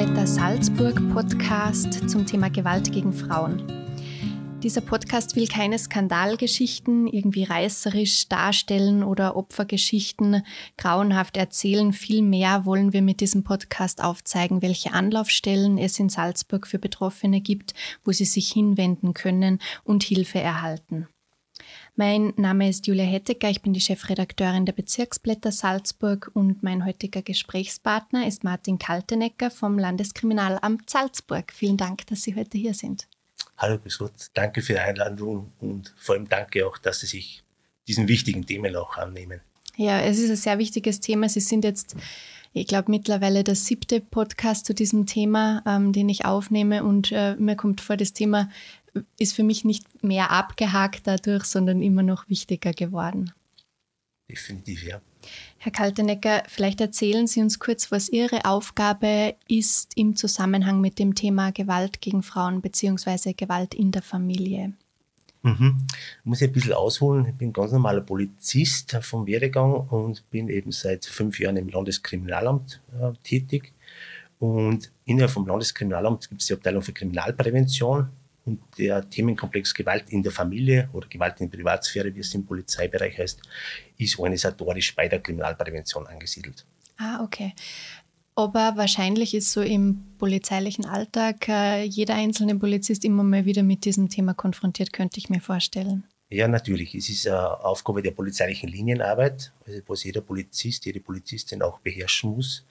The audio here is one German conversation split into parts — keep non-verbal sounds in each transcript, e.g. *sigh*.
Bezirksblätter Salzburg Podcast zum Thema Gewalt gegen Frauen. Dieser Podcast will keine Skandalgeschichten irgendwie reißerisch darstellen oder Opfergeschichten grauenhaft erzählen. Vielmehr wollen wir mit diesem Podcast aufzeigen, welche Anlaufstellen es in Salzburg für Betroffene gibt, wo sie sich hinwenden können und Hilfe erhalten. Mein Name ist Julia Hettecker, ich bin die Chefredakteurin der Bezirksblätter Salzburg und mein heutiger Gesprächspartner ist Martin Kaltenecker vom Landeskriminalamt Salzburg. Vielen Dank, dass Sie heute hier sind. Hallo, grüß Gott. Danke für die Einladung und vor allem danke auch, dass Sie sich diesen wichtigen Themen auch annehmen. Ja, es ist ein sehr wichtiges Thema. Sie sind jetzt, ich glaube, mittlerweile der siebte Podcast zu diesem Thema, ähm, den ich aufnehme und äh, mir kommt vor, das Thema ist für mich nicht mehr abgehakt dadurch, sondern immer noch wichtiger geworden. Definitiv, ja. Herr Kaltenecker, vielleicht erzählen Sie uns kurz, was Ihre Aufgabe ist im Zusammenhang mit dem Thema Gewalt gegen Frauen bzw. Gewalt in der Familie. Mhm. Muss ich ein bisschen ausholen. Ich bin ganz normaler Polizist vom Werdegang und bin eben seit fünf Jahren im Landeskriminalamt äh, tätig. Und innerhalb vom Landeskriminalamt gibt es die Abteilung für Kriminalprävention. Und der Themenkomplex Gewalt in der Familie oder Gewalt in der Privatsphäre, wie es im Polizeibereich heißt, ist organisatorisch bei der Kriminalprävention angesiedelt. Ah, okay. Aber wahrscheinlich ist so im polizeilichen Alltag äh, jeder einzelne Polizist immer mal wieder mit diesem Thema konfrontiert, könnte ich mir vorstellen. Ja, natürlich. Es ist eine Aufgabe der polizeilichen Linienarbeit, also was jeder Polizist, jede Polizistin auch beherrschen muss.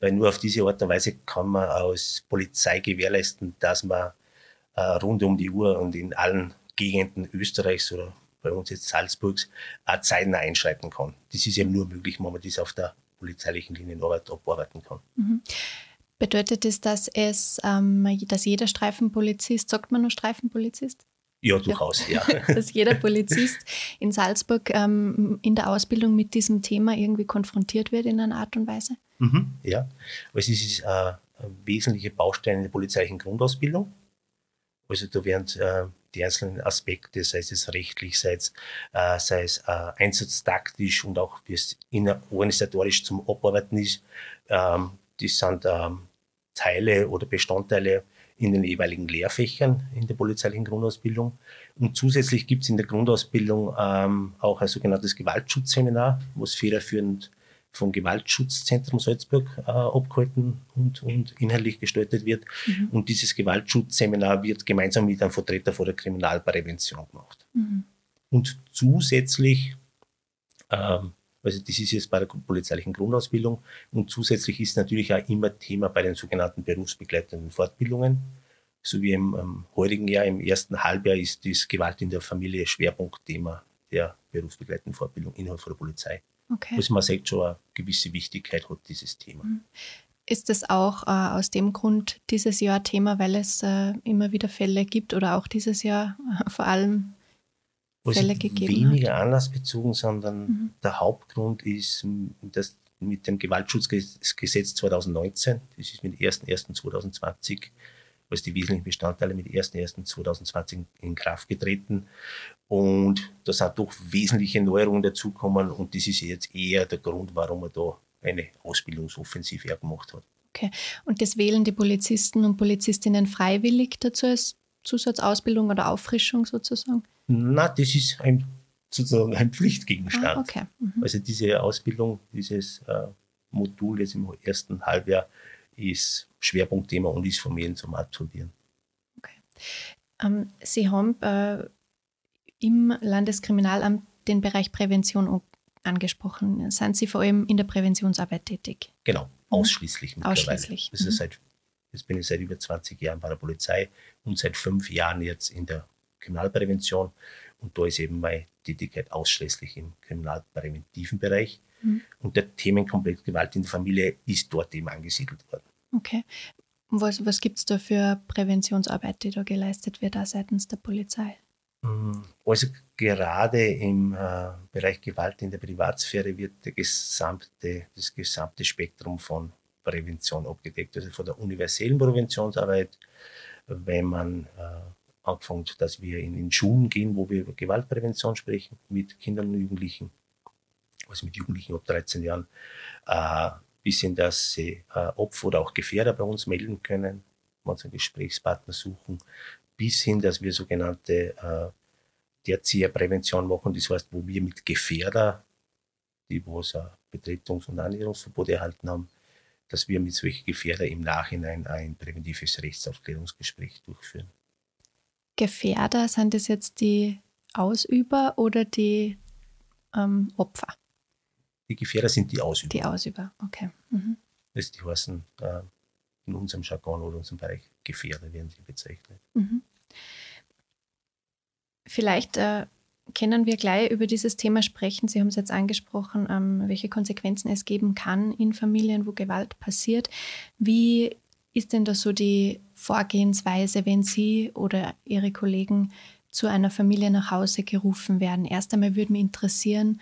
Weil nur auf diese Art und Weise kann man als Polizei gewährleisten, dass man äh, rund um die Uhr und in allen Gegenden Österreichs oder bei uns jetzt Salzburgs auch zeitnah einschreiten kann. Das ist eben nur möglich, wenn man das auf der polizeilichen Linienarbeit abarbeiten kann. Mhm. Bedeutet das, dass es, ähm, dass jeder Streifenpolizist, sagt man nur Streifenpolizist? Ja, durchaus, ja. ja. *laughs* dass jeder Polizist in Salzburg ähm, in der Ausbildung mit diesem Thema irgendwie konfrontiert wird in einer Art und Weise? Mhm, ja, also es ist äh, ein wesentlicher Baustein in der polizeilichen Grundausbildung. Also da werden äh, die einzelnen Aspekte, sei es rechtlich, sei es, äh, sei es äh, einsatztaktisch und auch wie es organisatorisch zum Abarbeiten ist, ähm, das sind ähm, Teile oder Bestandteile in den jeweiligen Lehrfächern in der polizeilichen Grundausbildung. Und zusätzlich gibt es in der Grundausbildung ähm, auch ein sogenanntes Gewaltschutzseminar, was federführend vom Gewaltschutzzentrum Salzburg äh, abgehalten und, und inhaltlich gestaltet wird. Mhm. Und dieses Gewaltschutzseminar wird gemeinsam mit einem Vertreter vor der Kriminalprävention gemacht. Mhm. Und zusätzlich, ähm, also das ist jetzt bei der polizeilichen Grundausbildung, und zusätzlich ist natürlich auch immer Thema bei den sogenannten berufsbegleitenden Fortbildungen. So wie im ähm, heurigen Jahr, im ersten Halbjahr, ist das Gewalt in der Familie Schwerpunktthema der berufsbegleitenden Fortbildung innerhalb der Polizei. Okay. Also man sagt schon, eine gewisse Wichtigkeit hat dieses Thema. Mhm. Ist das auch äh, aus dem Grund dieses Jahr Thema, weil es äh, immer wieder Fälle gibt oder auch dieses Jahr äh, *laughs* vor allem also Fälle gegeben weniger hat? anlassbezogen, sondern mhm. der Hauptgrund ist, dass mit dem Gewaltschutzgesetz 2019, das ist mit dem 1.1.2020 als die wesentlichen Bestandteile mit 1.1.2020 in Kraft getreten. Und da sind doch wesentliche Neuerungen dazugekommen und das ist jetzt eher der Grund, warum man da eine Ausbildungsoffensive gemacht hat. Okay. Und das wählen die Polizisten und Polizistinnen freiwillig dazu als Zusatzausbildung oder Auffrischung sozusagen? Na, das ist ein, sozusagen ein Pflichtgegenstand. Ah, okay. Mhm. Also diese Ausbildung, dieses äh, Modul jetzt im ersten Halbjahr ist Schwerpunktthema und ist von mir zum Absolvieren. Okay. Ähm, Sie haben äh, im Landeskriminalamt den Bereich Prävention angesprochen. Sind Sie vor allem in der Präventionsarbeit tätig? Genau, mhm. ausschließlich mhm. Ausschließlich. Das ist mhm. seit, jetzt bin ich seit über 20 Jahren bei der Polizei und seit fünf Jahren jetzt in der Kriminalprävention. Und da ist eben meine Tätigkeit ausschließlich im kriminalpräventiven Bereich. Mhm. Und der Themenkomplex Gewalt in der Familie ist dort eben angesiedelt worden. Okay. Was, was gibt es da für Präventionsarbeit, die da geleistet wird, auch seitens der Polizei? Mm, also gerade im äh, Bereich Gewalt in der Privatsphäre wird gesamte, das gesamte Spektrum von Prävention abgedeckt. Also von der universellen Präventionsarbeit, wenn man äh, angefangen, dass wir in, in Schulen gehen, wo wir über Gewaltprävention sprechen, mit Kindern und Jugendlichen, also mit Jugendlichen ab 13 Jahren, äh, bis hin, dass sie äh, Opfer oder auch Gefährder bei uns melden können, wenn sie einen Gesprächspartner suchen, bis hin, dass wir sogenannte äh, Erzieherprävention machen, das heißt, wo wir mit Gefährder, die wo es Betretungs- und Annäherungsverbot erhalten haben, dass wir mit solchen Gefährder im Nachhinein ein präventives Rechtsaufklärungsgespräch durchführen. Gefährder, sind das jetzt die Ausüber oder die ähm, Opfer? Die Gefährder sind die Ausüber. Die Ausüber, okay. Mhm. Das die heißen äh, in unserem Jargon oder unserem Bereich Gefährder werden sie bezeichnet. Mhm. Vielleicht äh, können wir gleich über dieses Thema sprechen. Sie haben es jetzt angesprochen, ähm, welche Konsequenzen es geben kann in Familien, wo Gewalt passiert. Wie ist denn da so die Vorgehensweise, wenn Sie oder Ihre Kollegen zu einer Familie nach Hause gerufen werden? Erst einmal würde mich interessieren,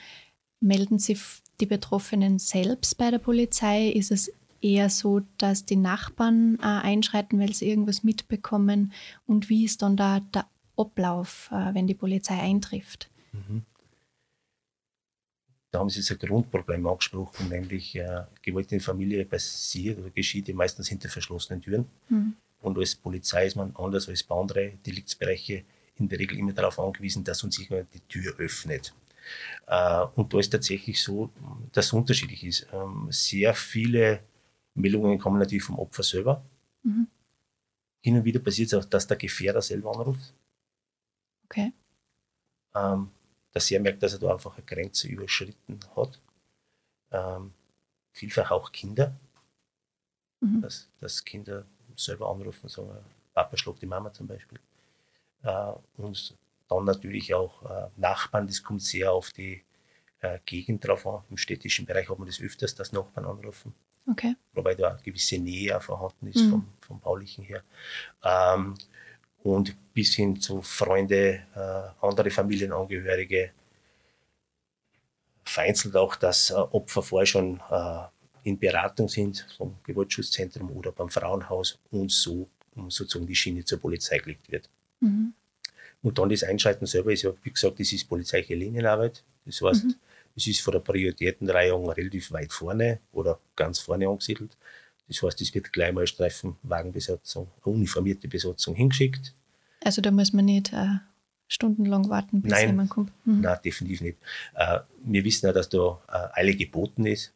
melden Sie die Betroffenen selbst bei der Polizei? Ist es eher so, dass die Nachbarn äh, einschreiten, weil sie irgendwas mitbekommen? Und wie ist dann da der Ablauf, äh, wenn die Polizei eintrifft? Mhm. Da haben Sie jetzt ein Grundproblem angesprochen, nämlich äh, Gewalt in der Familie passiert oder geschieht meistens hinter verschlossenen Türen. Mhm. Und als Polizei ist man anders als bei anderen Deliktsbereichen in der Regel immer darauf angewiesen, dass uns jemand die Tür öffnet. Äh, und da ist tatsächlich so, dass es unterschiedlich ist. Ähm, sehr viele Meldungen kommen natürlich vom Opfer selber. Mhm. Hin und wieder passiert es auch, dass der Gefährder selber anruft. Okay. Ähm, dass er merkt, dass er da einfach eine Grenze überschritten hat. Ähm, vielfach auch Kinder, mhm. dass, dass Kinder selber anrufen und sagen, Papa schlägt die Mama zum Beispiel. Äh, und dann natürlich auch äh, Nachbarn, das kommt sehr auf die äh, Gegend drauf an. Im städtischen Bereich hat man das öfters, dass Nachbarn anrufen. Okay. Wobei da eine gewisse Nähe vorhanden ist mhm. vom, vom Baulichen her. Ähm, und bis hin zu Freunde, äh, andere Familienangehörige. Vereinzelt auch, dass äh, Opfer vorher schon äh, in Beratung sind vom Gewaltschutzzentrum oder beim Frauenhaus und so um sozusagen die Schiene zur Polizei gelegt wird. Mhm. Und dann das Einschalten selber ist ja, wie gesagt, das ist polizeiliche Linienarbeit. Das heißt, mhm. es ist von der Prioritätenreihung relativ weit vorne oder ganz vorne angesiedelt. Das heißt, es wird gleich mal Streifenwagenbesatzung, uniformierte Besatzung hingeschickt. Also da muss man nicht äh, stundenlang warten, bis nein, jemand kommt? Mhm. Nein, definitiv nicht. Äh, wir wissen ja, dass da äh, Eile geboten ist,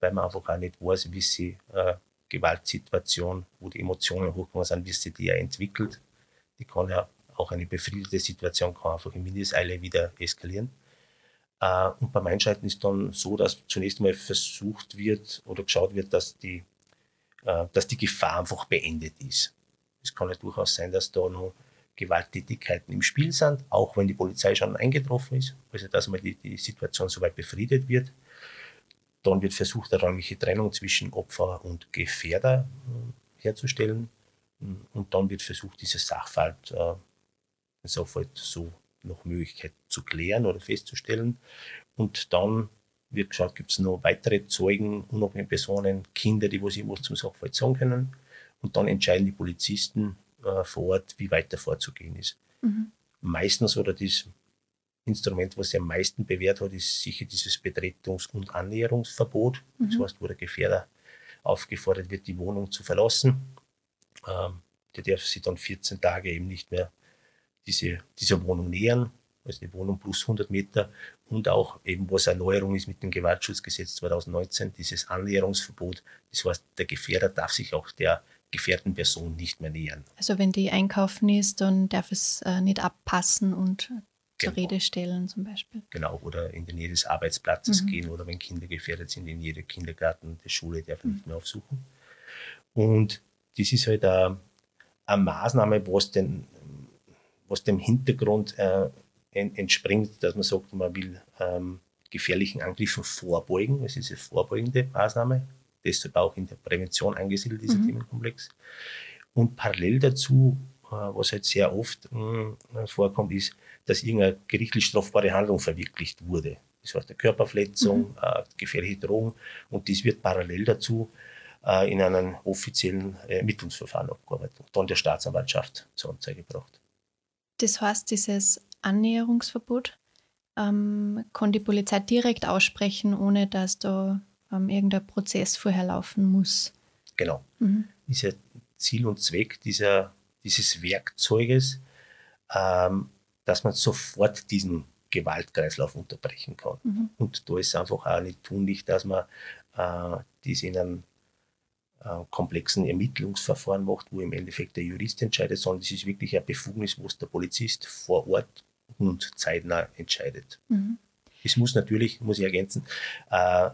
weil man einfach auch nicht weiß, wie sie äh, Gewaltsituation, wo die Emotionen hochkommen sind, wie sie die ja entwickelt. Die kann ja auch eine befriedete Situation kann einfach in Mindeseile wieder eskalieren. Äh, und beim Einschalten ist dann so, dass zunächst mal versucht wird oder geschaut wird, dass die, äh, dass die Gefahr einfach beendet ist. Es kann ja durchaus sein, dass da noch Gewalttätigkeiten im Spiel sind, auch wenn die Polizei schon eingetroffen ist. Also dass mal die, die Situation soweit befriedet wird. Dann wird versucht, eine räumliche Trennung zwischen Opfer und Gefährder äh, herzustellen. Und dann wird versucht, dieses Sachverhalt, äh, Sachverhalt so noch Möglichkeit zu klären oder festzustellen. Und dann wird geschaut, gibt es noch weitere Zeugen, unabhängige Personen, Kinder, die was irgendwas zum Sachverhalt sagen können. Und dann entscheiden die Polizisten äh, vor Ort, wie weiter vorzugehen ist. Mhm. Meistens oder das Instrument, was sich am meisten bewährt hat, ist sicher dieses Betretungs- und Annäherungsverbot. Mhm. Das heißt, wo der Gefährder aufgefordert wird, die Wohnung zu verlassen. Ähm, der darf sich dann 14 Tage eben nicht mehr diese, dieser Wohnung nähern, also die Wohnung plus 100 Meter und auch eben, was eine Neuerung ist mit dem Gewaltschutzgesetz 2019, dieses Annäherungsverbot. Das heißt, der Gefährder darf sich auch der gefährdeten Person nicht mehr nähern. Also wenn die einkaufen ist, dann darf es äh, nicht abpassen und zur genau. Rede stellen zum Beispiel. Genau, oder in die Nähe des Arbeitsplatzes mhm. gehen oder wenn Kinder gefährdet sind, in jeder Kindergarten, die Schule darf mhm. nicht mehr aufsuchen. Und das ist halt eine, eine Maßnahme, was, den, was dem Hintergrund äh, entspringt, dass man sagt, man will ähm, gefährlichen Angriffen vorbeugen. Es ist eine vorbeugende Maßnahme, deshalb auch in der Prävention angesiedelt, dieser mhm. Themenkomplex. Und parallel dazu, äh, was halt sehr oft äh, vorkommt, ist, dass irgendeine gerichtlich strafbare Handlung verwirklicht wurde. Das heißt, eine Körperverletzung, mhm. äh, gefährliche Drohung. Und dies wird parallel dazu äh, in einem offiziellen Ermittlungsverfahren abgearbeitet und dann der Staatsanwaltschaft zur Anzeige gebracht. Das heißt, dieses Annäherungsverbot ähm, kann die Polizei direkt aussprechen, ohne dass da ähm, irgendein Prozess vorher laufen muss. Genau. Mhm. Ist ja Ziel und Zweck dieser, dieses Werkzeuges, ähm, dass man sofort diesen Gewaltkreislauf unterbrechen kann. Mhm. Und da ist einfach auch nicht tunlich, dass man äh, dies in einem komplexen Ermittlungsverfahren macht, wo im Endeffekt der Jurist entscheidet, sondern es ist wirklich eine Befugnis, wo es der Polizist vor Ort und zeitnah entscheidet. Mhm. Es muss natürlich, muss ich ergänzen, äh,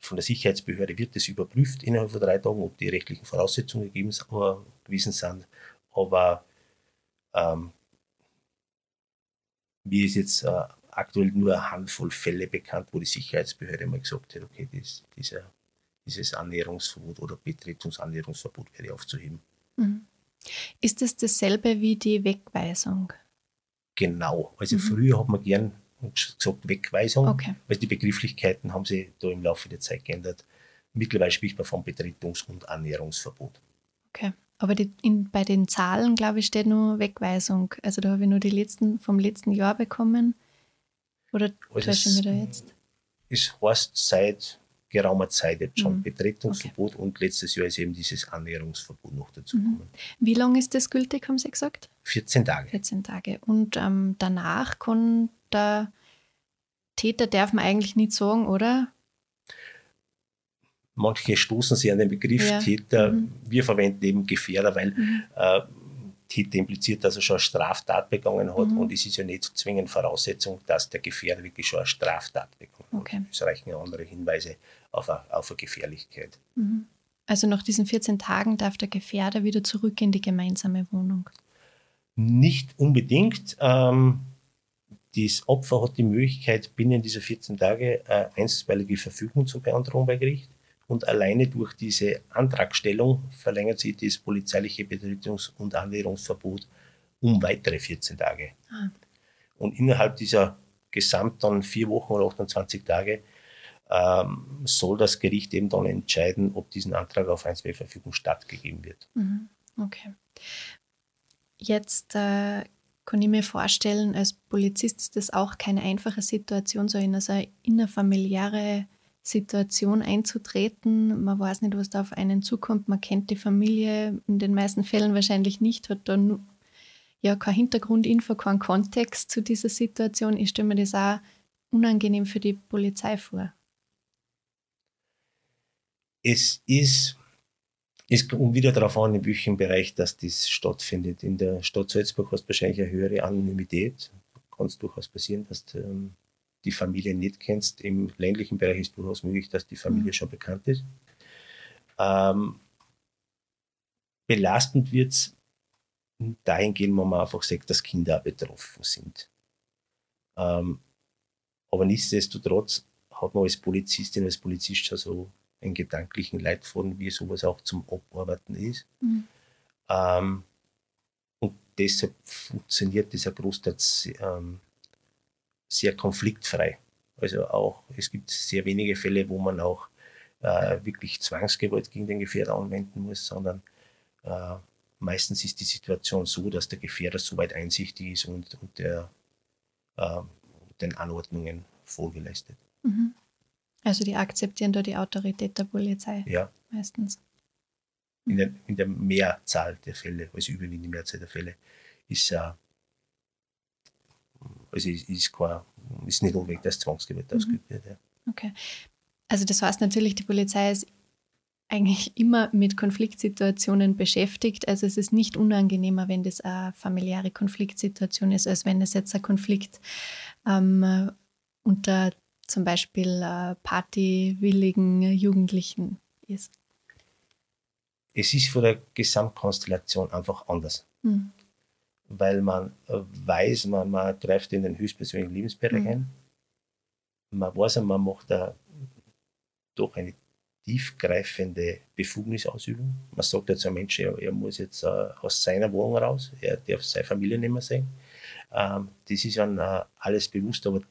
von der Sicherheitsbehörde wird es überprüft innerhalb von drei Tagen, ob die rechtlichen Voraussetzungen gegeben, äh, gewesen sind. Aber ähm, mir ist jetzt äh, aktuell nur eine Handvoll Fälle bekannt, wo die Sicherheitsbehörde mal gesagt hat, okay, dies, dieser, dieses Annäherungsverbot oder Betretungsannäherungsverbot wäre aufzuheben. Mhm. Ist es dasselbe wie die Wegweisung? Genau. Also mhm. früher hat man gern gesagt Wegweisung, okay. weil die Begrifflichkeiten haben sich da im Laufe der Zeit geändert. Mittlerweile spricht man von Betretungs- und Annäherungsverbot. Okay. Aber die, in, bei den Zahlen, glaube ich, steht nur Wegweisung. Also da habe ich nur die letzten vom letzten Jahr bekommen. Oder also täusche ich da jetzt? Es heißt seit geraumer Zeit jetzt schon mhm. Betretungsverbot okay. und letztes Jahr ist eben dieses Annäherungsverbot noch dazu gekommen. Mhm. Wie lange ist das gültig, haben Sie gesagt? 14 Tage. 14 Tage. Und ähm, danach kann der Täter, darf man eigentlich nicht sagen, oder? Manche stoßen sich an den Begriff ja. Täter. Mhm. Wir verwenden eben Gefährder, weil mhm. äh, Täter impliziert, dass er schon eine Straftat begangen hat mhm. und es ist ja nicht zwingend Voraussetzung, dass der Gefährder wirklich schon eine Straftat begangen okay. hat. Es reichen ja andere Hinweise auf eine, auf eine Gefährlichkeit. Mhm. Also nach diesen 14 Tagen darf der Gefährder wieder zurück in die gemeinsame Wohnung? Nicht unbedingt. Ähm, das Opfer hat die Möglichkeit, binnen dieser 14 Tage eine einstweilige Verfügung zu beantragen bei Gericht. Und alleine durch diese Antragstellung verlängert sich das polizeiliche Betretungs- und Annäherungsverbot um weitere 14 Tage. Ah. Und innerhalb dieser gesamten vier Wochen oder 28 Tage ähm, soll das Gericht eben dann entscheiden, ob diesen Antrag auf Einstweigeverfügung stattgegeben wird. Mhm. Okay. Jetzt äh, kann ich mir vorstellen, als Polizist ist das auch keine einfache Situation, so in eine innerfamiliäre Situation einzutreten. Man weiß nicht, was da auf einen zukommt. Man kennt die Familie in den meisten Fällen wahrscheinlich nicht, hat dann ja kein Hintergrundinfo, keinen Kontext zu dieser Situation. Ich stelle mir das auch unangenehm für die Polizei vor. Es ist, es kommt wieder darauf an, in welchem Bereich das stattfindet. In der Stadt Salzburg hast du wahrscheinlich eine höhere Anonymität. Kann es durchaus passieren, dass du ähm, die Familie nicht kennst. Im ländlichen Bereich ist durchaus möglich, dass die Familie mhm. schon bekannt ist. Ähm, belastend wird es dahingehend, wo man einfach sagt, dass Kinder betroffen sind. Ähm, aber nichtsdestotrotz hat man als Polizistin, als Polizist schon so einen gedanklichen Leitfaden, wie sowas auch zum Abarbeiten ist. Mhm. Ähm, und deshalb funktioniert dieser Großteil ähm, sehr konfliktfrei. Also auch, es gibt sehr wenige Fälle, wo man auch äh, wirklich Zwangsgewalt gegen den Gefährder anwenden muss, sondern äh, meistens ist die Situation so, dass der Gefährder soweit einsichtig ist und, und der, äh, den Anordnungen Folge leistet. Mhm. Also die akzeptieren da die Autorität der Polizei ja. meistens. In der, in der Mehrzahl der Fälle, also überwiegend die Mehrzahl der Fälle, ist äh, also ist, ist, kein, ist nicht notwendig, dass Zwangsgewalt mhm. ausgeübt wird. Ja. Okay. Also das heißt natürlich, die Polizei ist eigentlich immer mit Konfliktsituationen beschäftigt. Also es ist nicht unangenehmer, wenn das eine familiäre Konfliktsituation ist, als wenn es jetzt ein Konflikt ähm, unter zum Beispiel äh, partywilligen Jugendlichen ist. Es ist von der Gesamtkonstellation einfach anders. Mhm weil man weiß, man, man greift in den höchstpersönlichen Lebensbereich mhm. ein. Man weiß, man macht da doch eine tiefgreifende Befugnisausübung. Man sagt jetzt ein Mensch, er, er muss jetzt äh, aus seiner Wohnung raus, er darf seine Familie nicht mehr sehen. Ähm, das ist dann äh, alles bewusst, aber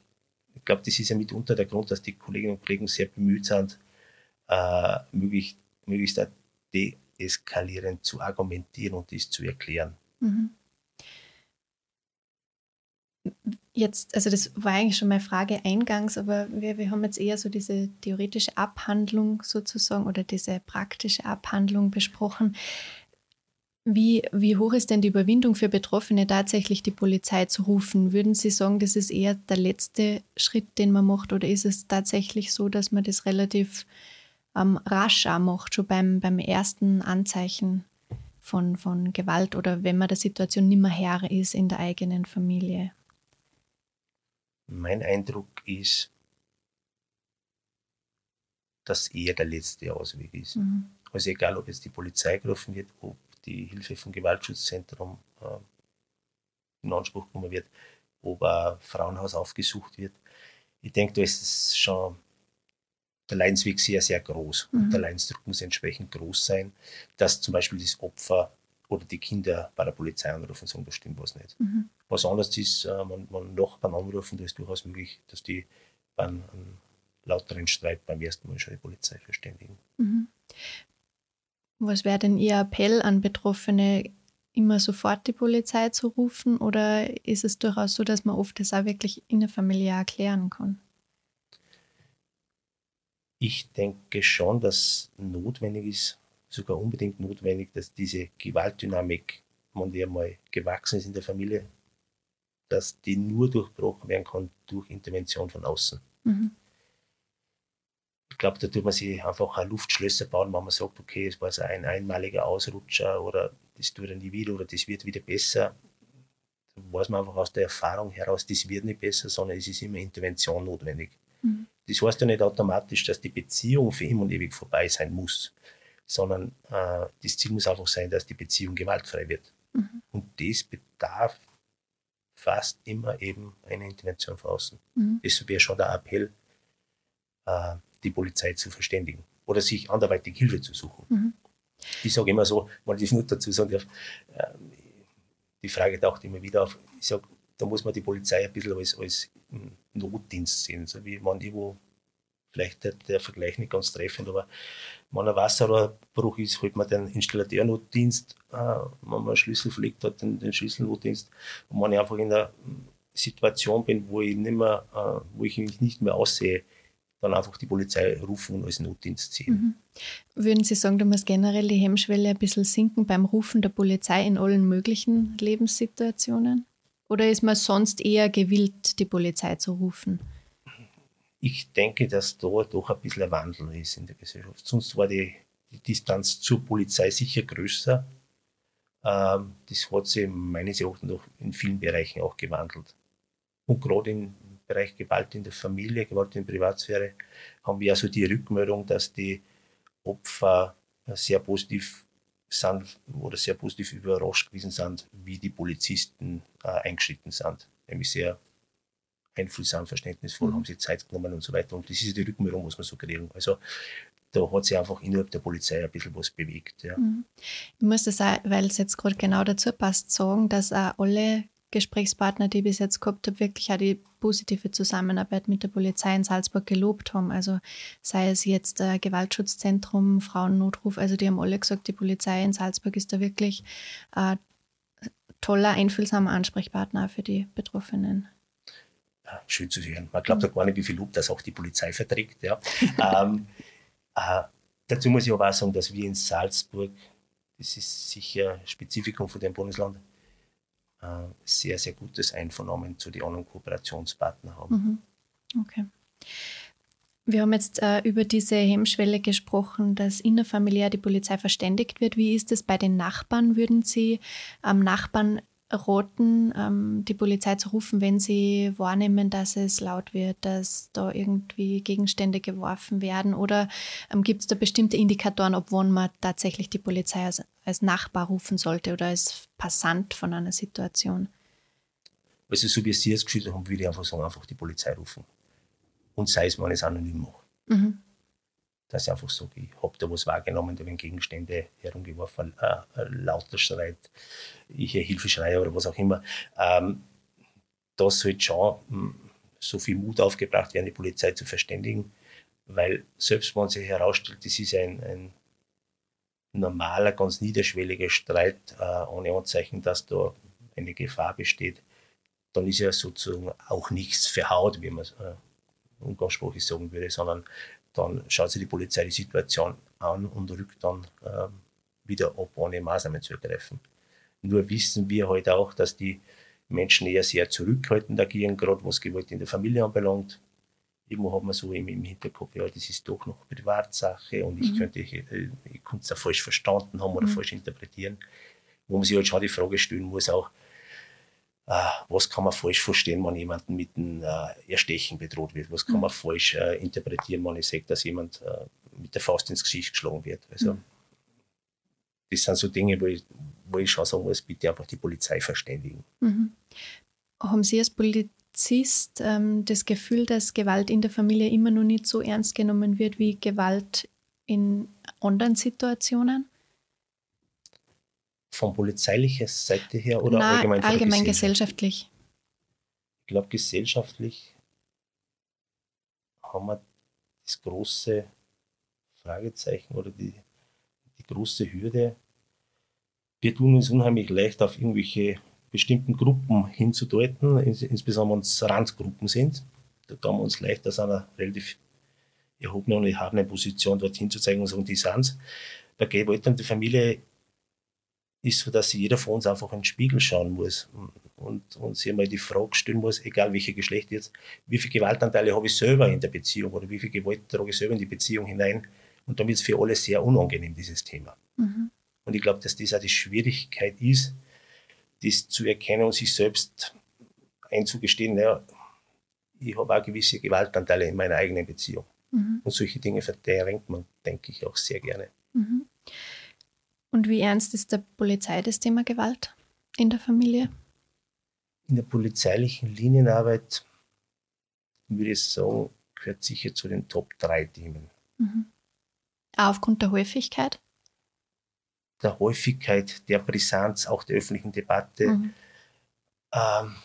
ich glaube, das ist ja mitunter der Grund, dass die Kolleginnen und Kollegen sehr bemüht sind, äh, möglichst, möglichst deeskalierend zu argumentieren und dies zu erklären. Mhm Jetzt, also das war eigentlich schon meine Frage eingangs, aber wir, wir haben jetzt eher so diese theoretische Abhandlung sozusagen oder diese praktische Abhandlung besprochen. Wie, wie hoch ist denn die Überwindung für Betroffene, tatsächlich die Polizei zu rufen? Würden Sie sagen, das ist eher der letzte Schritt, den man macht, oder ist es tatsächlich so, dass man das relativ ähm, rasch auch macht, schon beim, beim ersten Anzeichen von, von Gewalt oder wenn man der Situation nicht mehr Herr ist in der eigenen Familie? Mein Eindruck ist, dass eher der letzte Ausweg ist. Mhm. Also egal, ob jetzt die Polizei gerufen wird, ob die Hilfe vom Gewaltschutzzentrum äh, in Anspruch genommen wird, ob ein Frauenhaus aufgesucht wird. Ich denke, da ist es schon der Leidensweg sehr, sehr groß. Mhm. Und der Leidensdruck muss entsprechend groß sein, dass zum Beispiel das Opfer oder die Kinder bei der Polizei anrufen und sagen, da stimmt was nicht. Mhm. Was anderes ist, äh, man, man Nachbarn anrufen, da ist durchaus möglich, dass die bei einem, einem lauteren Streit beim ersten Mal schon die Polizei verständigen. Mhm. Was wäre denn Ihr Appell an Betroffene, immer sofort die Polizei zu rufen oder ist es durchaus so, dass man oft das auch wirklich innerfamiliär erklären kann? Ich denke schon, dass notwendig ist, sogar unbedingt notwendig, dass diese Gewaltdynamik, von der mal gewachsen ist in der Familie, dass die nur durchbrochen werden kann durch Intervention von außen. Mhm. Ich glaube, da tut man sich einfach ein Luftschlösser bauen, wenn man sagt, okay, es war so ein einmaliger Ausrutscher oder das tut er nie wieder oder das wird wieder besser. Da weiß man einfach aus der Erfahrung heraus, das wird nicht besser, sondern es ist immer Intervention notwendig. Mhm. Das heißt ja nicht automatisch, dass die Beziehung für immer und ewig vorbei sein muss sondern äh, das Ziel muss einfach sein, dass die Beziehung gewaltfrei wird. Mhm. Und das bedarf fast immer eben einer Intervention von außen. Mhm. Das wäre schon der Appell, äh, die Polizei zu verständigen oder sich anderweitig Hilfe zu suchen. Mhm. Ich sage immer so, wenn ich nur dazu sagen darf, äh, die Frage taucht immer wieder auf, ich sage, da muss man die Polizei ein bisschen als, als Notdienst sehen, so wie man irgendwo vielleicht der, Vergleich nicht ganz treffend, aber wenn ein Wasserrohrbruch ist, holt man den Installateurnotdienst, äh, wenn man einen Schlüssel verlegt hat, den, den Schlüsselnotdienst. Und wenn ich einfach in einer Situation bin, wo ich, nicht mehr, äh, wo ich mich nicht mehr aussehe, dann einfach die Polizei rufen und als Notdienst ziehen. Mhm. Würden Sie sagen, da muss generell die Hemmschwelle ein bisschen sinken beim Rufen der Polizei in allen möglichen Lebenssituationen? Oder ist man sonst eher gewillt, die Polizei zu rufen? Ich denke, dass da doch ein bisschen ein Wandel ist in der Gesellschaft. Sonst war die, die Distanz zur Polizei sicher größer. Ähm, das hat sich meines Erachtens auch in vielen Bereichen auch gewandelt. Und gerade im Bereich Gewalt in der Familie, Gewalt in der Privatsphäre, haben wir also die Rückmeldung, dass die Opfer sehr positiv sind oder sehr positiv überrascht gewesen sind, wie die Polizisten äh, eingeschritten sind. Nämlich sehr einfühlsam, verständnisvoll, mhm. haben sich Zeit genommen und so weiter. Und das ist die Rückmeldung, was wir so kriegen. Also da hat sich einfach innerhalb der Polizei ein bisschen was bewegt. Ja. Mhm. Ich muss das auch, weil es jetzt gerade genau dazu passt, sagen, dass auch alle Gesprächspartner, die ich bis jetzt gehabt habe, wirklich auch die positive Zusammenarbeit mit der Polizei in Salzburg gelobt haben. Also sei es jetzt äh, Gewaltschutzzentrum, Frauennotruf, also die haben alle gesagt, die Polizei in Salzburg ist da wirklich ein äh, toller, einfühlsamer Ansprechpartner für die Betroffenen schön zu hören. Man glaubt ja gar nicht, wie viel Lob das auch die Polizei verträgt. Ja. *laughs* ähm, äh, dazu muss ich aber auch sagen, dass wir in Salzburg, das ist sicher Spezifikum von dem Bundesland, äh, sehr, sehr gutes Einvernommen zu den anderen Kooperationspartnern haben. Mhm. Okay. Wir haben jetzt äh, über diese Hemmschwelle gesprochen, dass innerfamiliär die Polizei verständigt wird. Wie ist es bei den Nachbarn? Würden Sie ähm, Nachbarn raten, ähm, die Polizei zu rufen, wenn sie wahrnehmen, dass es laut wird, dass da irgendwie Gegenstände geworfen werden? Oder ähm, gibt es da bestimmte Indikatoren, ob wann man tatsächlich die Polizei als, als Nachbar rufen sollte oder als Passant von einer Situation? Also so wie Sie es geschildert haben, würde ich einfach sagen, einfach die Polizei rufen. Und sei es, wenn ich es anonym mache. Mhm dass ich einfach sage, ich habe da was wahrgenommen, da werden Gegenstände herumgeworfen, äh, lauter schreit, ich hier Hilfe schreie oder was auch immer. Ähm, da sollte schon hm, so viel Mut aufgebracht werden, die Polizei zu verständigen, weil selbst wenn sich herausstellt, das ist ein, ein normaler, ganz niederschwelliger Streit äh, ohne Anzeichen, dass da eine Gefahr besteht, dann ist ja sozusagen auch nichts verhaut, wie man es äh, umgangssprachlich sagen würde, sondern dann schaut sich die Polizei die Situation an und rückt dann äh, wieder ab, ohne Maßnahmen zu ergreifen. Nur wissen wir heute halt auch, dass die Menschen eher sehr zurückhaltend agieren, gerade was Gewalt in der Familie anbelangt. Irgendwo hat man so im, im Hinterkopf, ja, das ist doch noch Privatsache und ich mhm. könnte, ich, äh, ich könnte es auch falsch verstanden haben oder mhm. falsch interpretieren. Wo man sich halt schon die Frage stellen muss, auch, was kann man falsch verstehen, wenn jemand mit einem äh, Erstechen bedroht wird? Was kann mhm. man falsch äh, interpretieren, wenn ich sage, dass jemand äh, mit der Faust ins Gesicht geschlagen wird? Also, mhm. das sind so Dinge, wo ich, wo ich schon sagen muss, bitte einfach die Polizei verständigen. Mhm. Haben Sie als Polizist ähm, das Gefühl, dass Gewalt in der Familie immer noch nicht so ernst genommen wird wie Gewalt in anderen Situationen? Von polizeilicher Seite her oder Na, allgemein? Allgemein gesellschaftlich. Ich glaube, gesellschaftlich haben wir das große Fragezeichen oder die, die große Hürde. Wir tun uns unheimlich leicht, auf irgendwelche bestimmten Gruppen hinzudeuten, insbesondere wenn es Randgruppen sind. Da tun wir uns leicht aus einer relativ erhobenen und erhabenen Position dorthin zu zeigen und sagen, die sind Bei Gewalt in der Familie ist so, dass jeder von uns einfach in den Spiegel schauen muss und, und sich einmal die Frage stellen muss, egal welche Geschlecht jetzt, wie viele Gewaltanteile habe ich selber in der Beziehung oder wie viel Gewalt trage ich selber in die Beziehung hinein. Und dann wird es für alle sehr unangenehm, dieses Thema. Mhm. Und ich glaube, dass das auch die Schwierigkeit ist, das zu erkennen und sich selbst einzugestehen, naja, ich habe auch gewisse Gewaltanteile in meiner eigenen Beziehung. Mhm. Und solche Dinge verdrängt man, denke ich, auch sehr gerne. Mhm. Und wie ernst ist der Polizei das Thema Gewalt in der Familie? In der polizeilichen Linienarbeit würde ich sagen, gehört sicher zu den Top 3 Themen. Mhm. Aufgrund der Häufigkeit? Der Häufigkeit, der Brisanz, auch der öffentlichen Debatte. Mhm. Ähm,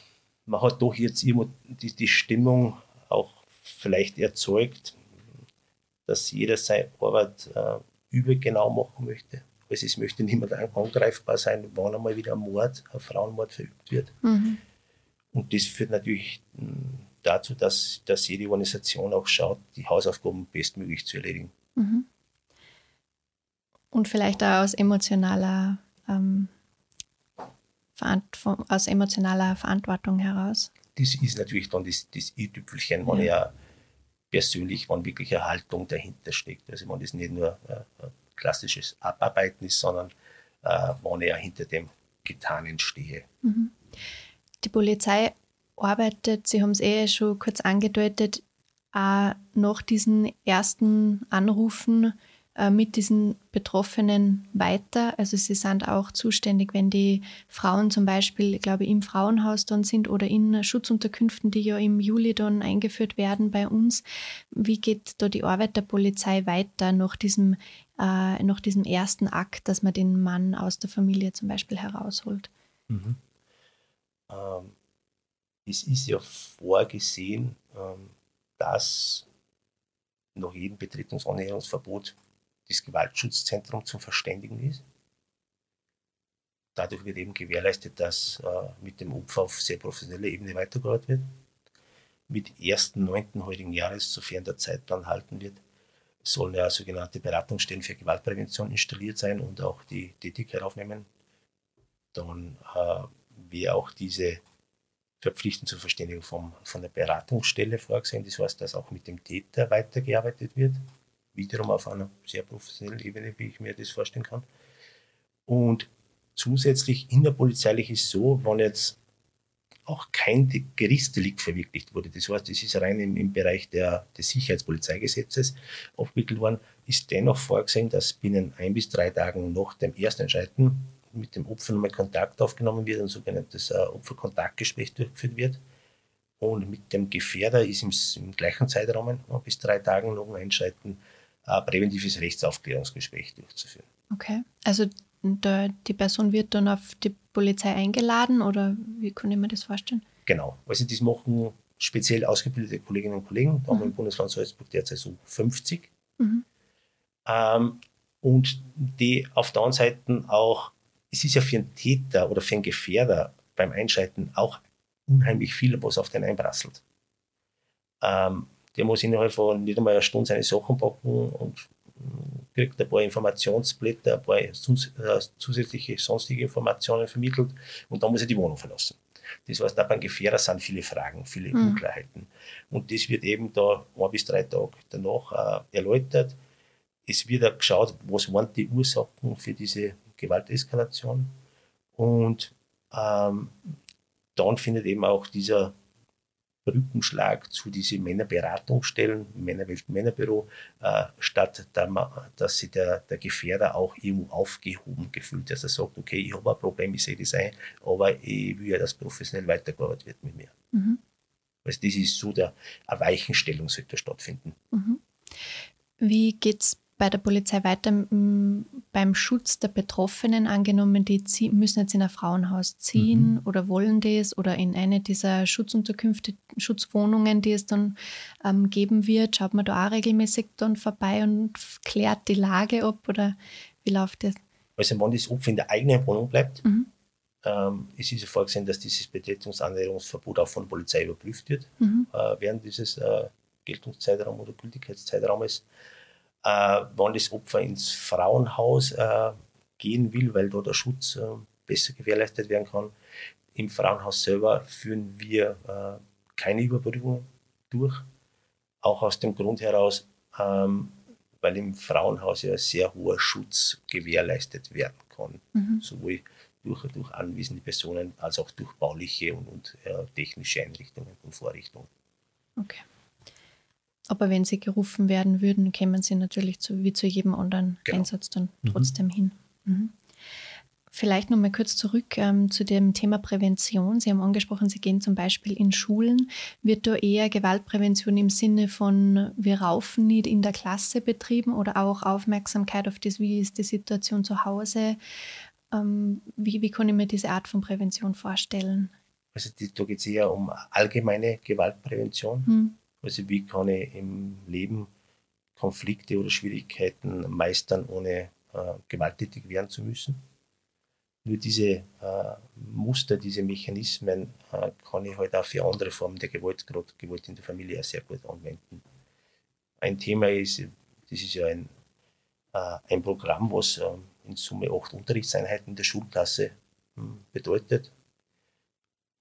man hat doch jetzt immer die, die Stimmung auch vielleicht erzeugt, dass jeder seine Arbeit äh, übergenau machen möchte. Also es möchte niemand angreifbar sein, wann einmal wieder ein Mord, ein Frauenmord verübt wird. Mhm. Und das führt natürlich hm, dazu, dass, dass jede Organisation auch schaut, die Hausaufgaben bestmöglich zu erledigen. Mhm. Und vielleicht auch aus emotionaler, ähm, aus emotionaler Verantwortung heraus. Das ist natürlich dann das, das i-Tüpfelchen, wenn ja. ja persönlich, wenn wirklich eine Haltung dahinter steckt. Also wenn das nicht nur äh, klassisches Abarbeiten ist, sondern äh, wann er hinter dem Getanen stehe. Mhm. Die Polizei arbeitet, Sie haben es eh schon kurz angedeutet, auch nach diesen ersten Anrufen äh, mit diesen Betroffenen weiter. Also sie sind auch zuständig, wenn die Frauen zum Beispiel, glaube ich, im Frauenhaus dann sind oder in Schutzunterkünften, die ja im Juli dann eingeführt werden bei uns. Wie geht da die Arbeit der Polizei weiter nach diesem, äh, nach diesem ersten Akt, dass man den Mann aus der Familie zum Beispiel herausholt? Mhm. Ähm, es ist ja vorgesehen, ähm, dass nach jedem Betretungsannäherungsverbot das Gewaltschutzzentrum zum Verständigen ist. Dadurch wird eben gewährleistet, dass äh, mit dem Opfer auf sehr professioneller Ebene weitergearbeitet wird. Mit 1.9. heutigen Jahres, sofern der Zeitplan halten wird, sollen ja sogenannte Beratungsstellen für Gewaltprävention installiert sein und auch die Tätigkeit aufnehmen. Dann äh, wäre auch diese Verpflichtung zur Verständigung vom, von der Beratungsstelle vorgesehen. Das heißt, dass auch mit dem Täter weitergearbeitet wird wiederum auf einer sehr professionellen Ebene, wie ich mir das vorstellen kann. Und zusätzlich innerpolizeilich ist so, wenn jetzt auch kein Gerichtsdelikt verwirklicht wurde, das heißt, es ist rein im, im Bereich der, des Sicherheitspolizeigesetzes aufgewickelt worden, ist dennoch vorgesehen, dass binnen ein bis drei Tagen nach dem Erstentscheiden mit dem Opfer nochmal Kontakt aufgenommen wird, ein sogenanntes äh, Opferkontaktgespräch durchgeführt wird. Und mit dem Gefährder ist im, im gleichen Zeitraum, bis drei Tagen nach dem Einschreiten, ein präventives Rechtsaufklärungsgespräch durchzuführen. Okay, also da, die Person wird dann auf die Polizei eingeladen oder wie kann ich mir das vorstellen? Genau, also das machen speziell ausgebildete Kolleginnen und Kollegen, da mhm. haben wir im Bundesland Salzburg derzeit so 50. Mhm. Ähm, und die auf der anderen Seite auch, es ist ja für einen Täter oder für einen Gefährder beim Einschalten auch unheimlich viel, was auf den einprasselt. Ähm, der muss innerhalb von nicht einmal einer Stunde seine Sachen packen und kriegt ein paar Informationsblätter, ein paar äh, zusätzliche sonstige Informationen vermittelt und dann muss er die Wohnung verlassen. Das heißt, da beim Gefährder sind viele Fragen, viele mhm. Unklarheiten. Und das wird eben da ein bis drei Tage danach äh, erläutert. Es wird auch geschaut, was waren die Ursachen für diese Gewalteskalation. Und ähm, dann findet eben auch dieser Brückenschlag zu diesen Männerberatungsstellen, Männer, Männerbüro, äh, statt dass sich der, der Gefährder auch irgendwo aufgehoben gefühlt, dass er sagt, okay, ich habe ein Problem, ich sehe das ein, aber ich will ja, dass professionell weitergearbeitet wird mit mir. Mhm. Also das ist so, der eine Weichenstellung sollte stattfinden. Mhm. Wie geht es bei der Polizei weiter beim Schutz der Betroffenen angenommen, die müssen jetzt in ein Frauenhaus ziehen mhm. oder wollen das oder in eine dieser Schutzunterkünfte, Schutzwohnungen, die es dann ähm, geben wird, schaut man da auch regelmäßig dann vorbei und klärt die Lage ab oder wie läuft das? Also wenn das Opfer in der eigenen Wohnung bleibt, mhm. ähm, ist es vorgesehen, dass dieses Betretungsannäherungsverbot auch von der Polizei überprüft wird mhm. äh, während dieses äh, Geltungszeitraums oder Gültigkeitszeitraumes wann das Opfer ins Frauenhaus äh, gehen will, weil dort der Schutz äh, besser gewährleistet werden kann. Im Frauenhaus selber führen wir äh, keine Überprüfung durch, auch aus dem Grund heraus, ähm, weil im Frauenhaus ja sehr hoher Schutz gewährleistet werden kann, mhm. sowohl durch, durch anwesende Personen als auch durch bauliche und, und äh, technische Einrichtungen und Vorrichtungen. Okay. Aber wenn sie gerufen werden würden, kämen sie natürlich zu, wie zu jedem anderen genau. Einsatz dann mhm. trotzdem mhm. hin. Mhm. Vielleicht noch mal kurz zurück ähm, zu dem Thema Prävention. Sie haben angesprochen, Sie gehen zum Beispiel in Schulen. Wird da eher Gewaltprävention im Sinne von wir raufen nicht in der Klasse betrieben oder auch Aufmerksamkeit auf das, wie ist die Situation zu Hause? Ähm, wie, wie kann ich mir diese Art von Prävention vorstellen? Also die, da geht es eher um allgemeine Gewaltprävention. Hm. Also wie kann ich im Leben Konflikte oder Schwierigkeiten meistern, ohne äh, gewalttätig werden zu müssen. Nur diese äh, Muster, diese Mechanismen äh, kann ich halt auch für andere Formen der Gewalt, gerade Gewalt in der Familie, sehr gut anwenden. Ein Thema ist, das ist ja ein, äh, ein Programm, was äh, in Summe acht Unterrichtseinheiten der Schulklasse hm, bedeutet.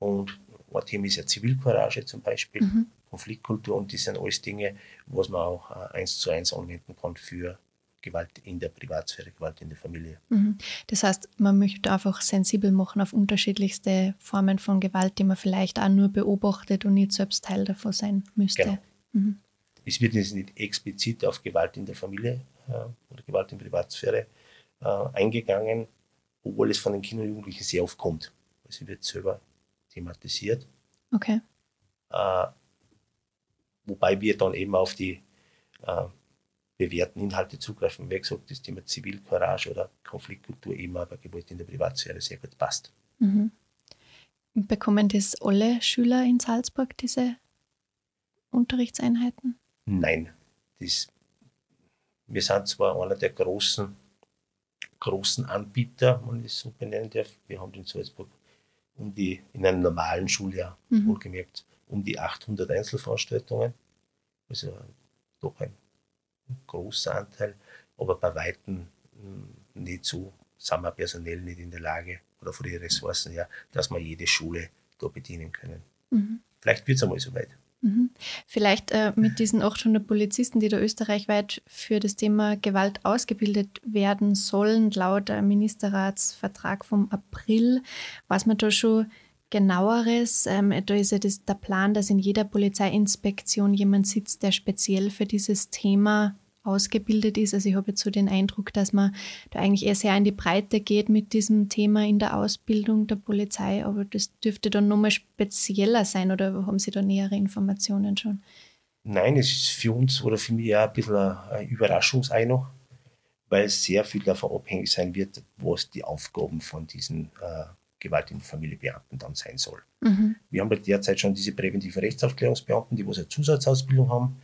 Und ein Thema ist ja Zivilcourage zum Beispiel. Mhm. Konfliktkultur und das sind alles Dinge, was man auch äh, eins zu eins anwenden kann für Gewalt in der Privatsphäre, Gewalt in der Familie. Mhm. Das heißt, man möchte einfach sensibel machen auf unterschiedlichste Formen von Gewalt, die man vielleicht auch nur beobachtet und nicht selbst Teil davon sein müsste. Genau. Mhm. Es wird jetzt nicht explizit auf Gewalt in der Familie äh, oder Gewalt in der Privatsphäre äh, eingegangen, obwohl es von den Kindern und Jugendlichen sehr oft kommt. Also wird selber thematisiert. Okay. Äh, wobei wir dann eben auf die äh, bewährten Inhalte zugreifen. Wie gesagt, das Thema Zivilcourage oder Konfliktkultur eben aber Gewalt in der Privatsphäre sehr gut passt. Mhm. Bekommen das alle Schüler in Salzburg, diese Unterrichtseinheiten? Nein. Das, wir sind zwar einer der großen, großen Anbieter, wenn ich es so benennen darf. Wir haben in Salzburg um die, in einem normalen Schuljahr, mhm. wohlgemerkt, um die 800 Einzelveranstaltungen. Also doch ein großer Anteil, aber bei Weitem hm, nicht so, sind wir personell nicht in der Lage oder von den Ressourcen her, dass wir jede Schule da bedienen können. Mhm. Vielleicht wird es einmal so weit. Mhm. Vielleicht äh, mit diesen 800 Polizisten, die da österreichweit für das Thema Gewalt ausgebildet werden sollen, laut Ministerratsvertrag vom April, was man da schon genaueres. Ähm, da ist ja das, der Plan, dass in jeder Polizeiinspektion jemand sitzt, der speziell für dieses Thema ausgebildet ist. Also ich habe jetzt so den Eindruck, dass man da eigentlich eher sehr in die Breite geht mit diesem Thema in der Ausbildung der Polizei, aber das dürfte dann nochmal spezieller sein oder haben Sie da nähere Informationen schon? Nein, es ist für uns oder für mich auch ein bisschen ein Überraschungsei noch, weil sehr viel davon abhängig sein wird, was die Aufgaben von diesen äh, Gewalt in der Familie Beamten dann sein soll. Mhm. Wir haben derzeit schon diese präventiven Rechtsaufklärungsbeamten, die was eine Zusatzausbildung haben,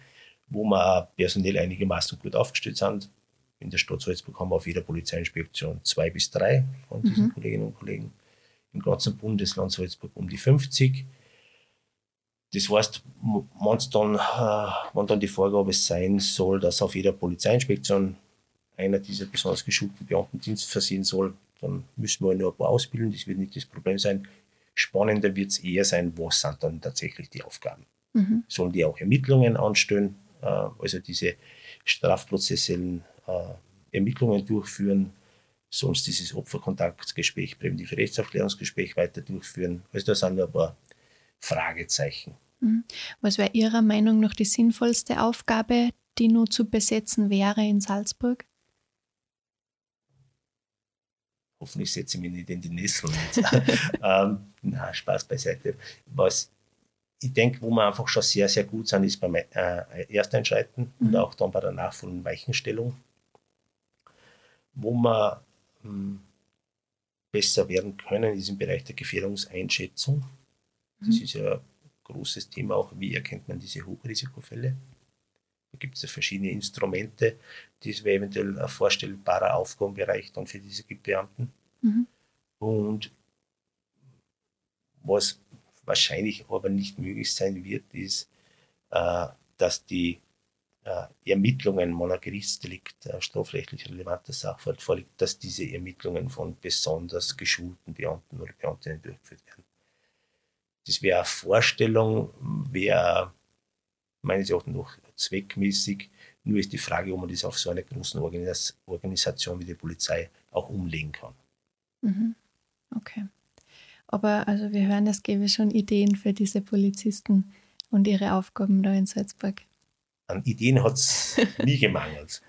wo wir personell einigermaßen gut aufgestellt sind. In der Stadt Salzburg haben wir auf jeder Polizeiinspektion zwei bis drei von diesen mhm. Kolleginnen und Kollegen. Im ganzen Bundesland Salzburg um die 50. Das heißt, wenn dann, äh, wenn dann die Vorgabe sein soll, dass auf jeder Polizeiinspektion einer dieser besonders geschulten Beamten Dienst versehen soll, dann müssen wir nur ein paar ausbilden. Das wird nicht das Problem sein. Spannender wird es eher sein, was sind dann tatsächlich die Aufgaben. Mhm. Sollen die auch Ermittlungen anstellen, äh, also diese strafprozessuellen äh, Ermittlungen durchführen? Sie dieses Opferkontaktgespräch, präventive Rechtsaufklärungsgespräch weiter durchführen? Also da sind ein paar Fragezeichen. Mhm. Was wäre Ihrer Meinung nach die sinnvollste Aufgabe, die nur zu besetzen wäre in Salzburg? Hoffentlich setze ich mich nicht in die Nessel. *laughs* ähm, na, Spaß beiseite. Was ich denke, wo wir einfach schon sehr, sehr gut sind, ist beim äh, Ersteinschreiten mhm. und auch dann bei der nachfolgenden Weichenstellung, wo wir hm, besser werden können, ist im Bereich der Gefährdungseinschätzung. Das mhm. ist ja ein großes Thema auch, wie erkennt man diese Hochrisikofälle. Da gibt es ja verschiedene Instrumente, die wäre eventuell ein vorstellbarer Aufgabenbereich dann für diese Beamten. Mhm. Und was wahrscheinlich aber nicht möglich sein wird, ist, äh, dass die äh, Ermittlungen, wenn ein Gerichtsdelikt äh, strafrechtlich relevanter Sachverhalt vorliegt, dass diese Ermittlungen von besonders geschulten Beamten oder Beamtinnen durchgeführt werden. Das wäre eine Vorstellung, wäre meines Erachtens noch zweckmäßig. Nur ist die Frage, ob man das auf so einer großen Organisation wie die Polizei auch umlegen kann. Mhm. Okay. Aber also wir hören, es gäbe schon Ideen für diese Polizisten und ihre Aufgaben da in Salzburg. An Ideen hat es nie *laughs* gemangelt.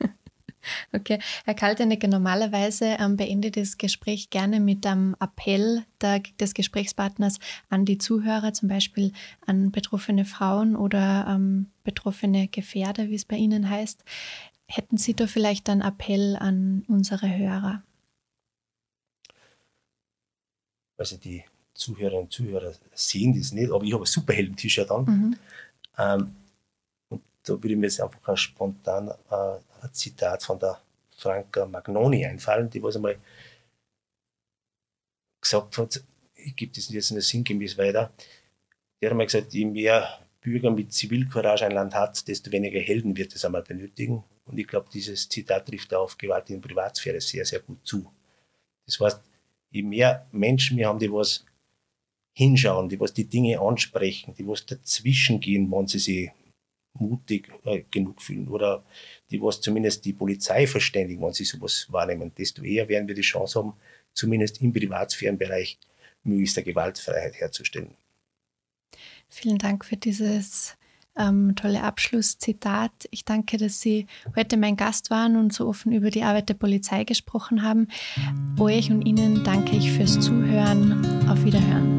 *laughs* Okay, Herr Kaltenegger, normalerweise ähm, beende das Gespräch gerne mit einem Appell der, des Gesprächspartners an die Zuhörer, zum Beispiel an betroffene Frauen oder ähm, betroffene Gefährder, wie es bei Ihnen heißt. Hätten Sie da vielleicht einen Appell an unsere Hörer? Also die Zuhörerinnen und Zuhörer sehen das nicht, aber ich habe ein Superhelden-T-Shirt an. Mhm. Ähm, da würde mir jetzt einfach ganz spontan äh, ein Zitat von der Franca Magnoni einfallen, die was einmal gesagt hat, ich gebe das jetzt nicht sinngemäß weiter, die hat einmal gesagt, je mehr Bürger mit Zivilcourage ein Land hat, desto weniger Helden wird es einmal benötigen. Und ich glaube, dieses Zitat trifft auf Gewalt in Privatsphäre sehr, sehr gut zu. Das heißt, je mehr Menschen wir haben, die was hinschauen, die was die Dinge ansprechen, die was dazwischen gehen, wenn sie sich mutig äh, genug fühlen oder die was zumindest die Polizei verständigen, wenn sie sowas wahrnehmen, desto eher werden wir die Chance haben, zumindest im Privatsphärenbereich möglichst Gewaltfreiheit herzustellen. Vielen Dank für dieses ähm, tolle Abschlusszitat. Ich danke, dass Sie heute mein Gast waren und so offen über die Arbeit der Polizei gesprochen haben. Euch und Ihnen danke ich fürs Zuhören. Auf Wiederhören.